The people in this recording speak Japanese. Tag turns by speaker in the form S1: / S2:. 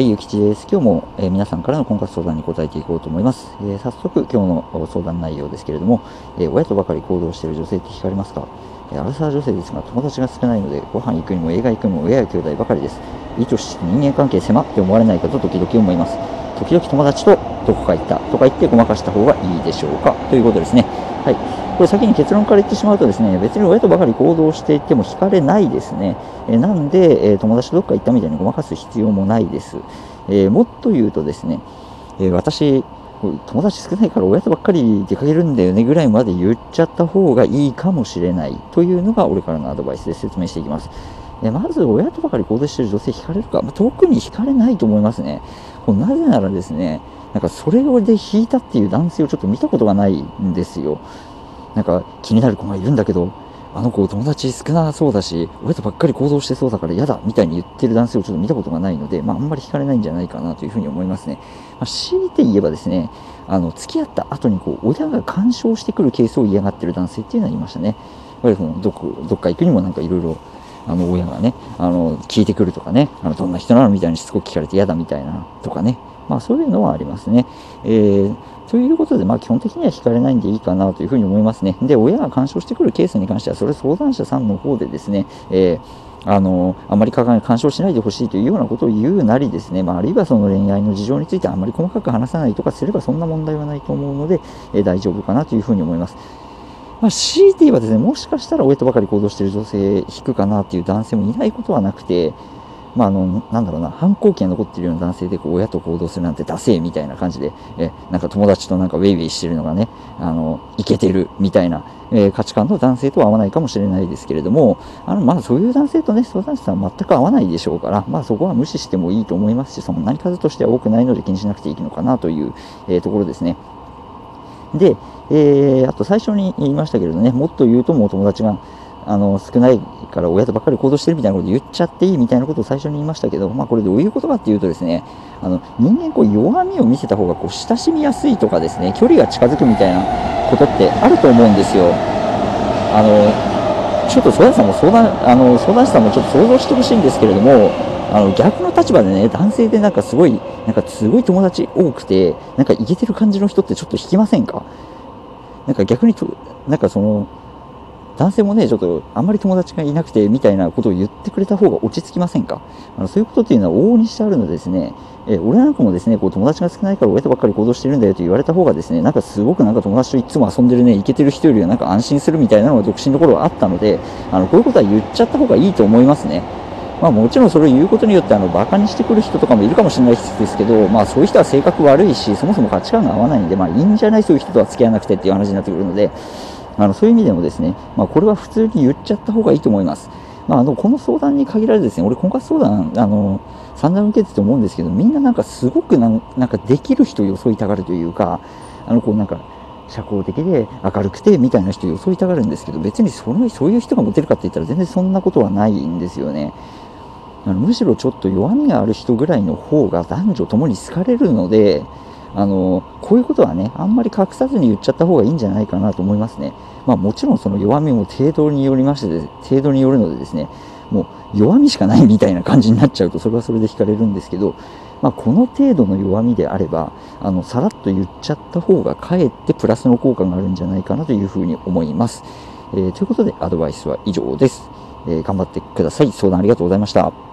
S1: はい、ゆきちです。今日も、えー皆さんからの婚活相談に答えていこうと思います。えー早速、今日の相談内容ですけれども、えー親とばかり行動している女性って惹かれますか？えアラサー女性ですが、友達が少ないので、ご飯行くにも映画行くにも親や兄弟ばかりです。いい年して人間関係狭って思われないかと時々思います。時々友達とどこか行ったとか言ってごまかした方がいいでしょうか？ということですね。はい。これ先に結論から言ってしまうとですね、別に親とばかり行動していても惹かれないですね。えなんで、え友達とどっか行ったみたいにごまかす必要もないです。えもっと言うとですね、え私、友達少ないから親とばっかり出かけるんだよねぐらいまで言っちゃった方がいいかもしれないというのが俺からのアドバイスで説明していきます。でまず、親とばかり行動している女性惹かれるか、まあ特に惹かれないと思いますね。こなぜならですね、なんかそれで引いたっていう男性をちょっと見たことがないんですよ。なんか気になる子がいるんだけど、あの子友達少なそうだし、親とばっかり行動してそうだから嫌だみたいに言ってる男性をちょっと見たことがないので、まああんまり惹かれないんじゃないかなというふうに思いますね。まあ、強いて言えばですね、あの付き合った後にこう親が干渉してくるケースを嫌がってる男性っていうのはいましたね。やっぱりそのどこどっか行くにもなんかいろいろあの親がね、あの聞いてくるとかね、あのどんな人なのみたいにしつこく聞かれて嫌だみたいなとかね、まあそういうのはありますね。えーということで、まあ、基本的には惹かれないんでいいかなというふうに思いますね。で、親が干渉してくるケースに関しては、それ相談者さんの方でですね、えーあのあまり干渉しないでほしいというようなことを言うなりですね、まあ、あるいはその恋愛の事情についてあまり細かく話さないとかすればそんな問題はないと思うので、え大丈夫かなというふうに思います。まあ、強いて言えばですね、もしかしたら親とばかり行動している女性引くかなっていう男性もいないことはなくて、まあ、あの、なんだろうな、反抗期が残っているような男性で、こう、親と行動するなんてダセーみたいな感じで、え、なんか友達となんかウェイウェイしてるのがね、あの、いけてるみたいな、えー価値観の男性とは合わないかもしれないですけれども、あの、まあ、そういう男性とね、相談者さんは全く合わないでしょうから、まあ、そこは無視してもいいと思いますし、そんなに数としては多くないので気にしなくていいのかなという、えーところですね。で、えーあと最初に言いましたけれどね、もっと言うともう友達があの少ないから親とばっかり行動してるみたいなこと言っちゃっていいみたいなことを最初に言いましたけど、まあ、これどういうことかっていうとですね、あの人間こう弱みを見せた方がこう親しみやすいとかですね、距離が近づくみたいなことってあると思うんですよ。あのちょっと相談者さんも相談あの相談者さんもちょっと想像してほしいんですけれども、あの逆の立場でね、男性でなんかすごい、なんかすごい友達多くて、なんかイケてる感じの人ってちょっと引きませんか？なんか逆にと、なんかその、男性もね、ちょっとあんまり友達がいなくてみたいなことを言ってくれた方が落ち着きませんか？あのそういうことっていうのは往々にしてあるのでですね、え俺なんかもですね、こう友達が少ないから親とばっかり行動してるんだよと言われた方がですね、なんかすごくなんか友達といつも遊んでるね、イケてる人よりはなんか安心するみたいなのが独身の頃はあったので、あのこういうことは言っちゃった方がいいと思いますね。まあもちろんそれを言うことによってあのバカにしてくる人とかもいるかもしれないですけど、まあそういう人は性格悪いし、そもそも価値観が合わないんで、まあいいんじゃない？そういう人とは付き合わなくてっていう話になってくるので、あのそういう意味でもですね、まあこれは普通に言っちゃった方がいいと思います。まああのこの相談に限らずですね、俺婚活相談、あの、散々受けてて思うんですけど、みんななんかすごくなんかできる人を装いたがるというか、あのこうなんか、社交的で明るくてみたいな人を装いたがるんですけど、別にそのそういう人がモテるかって言ったら全然そんなことはないんですよね。あのむしろちょっと弱みがある人ぐらいの方が男女ともに好かれるので、あのこういうことはね、あんまり隠さずに言っちゃった方がいいんじゃないかなと思いますね。まあもちろんその弱みも程度によりまして、程度によるのでですね、もう弱みしかないみたいな感じになっちゃうと、それはそれで惹かれるんですけど、まあこの程度の弱みであれば、あのさらっと言っちゃった方がかえってプラスの効果があるんじゃないかなというふうに思います。えーということでアドバイスは以上です。えー頑張ってください。相談ありがとうございました。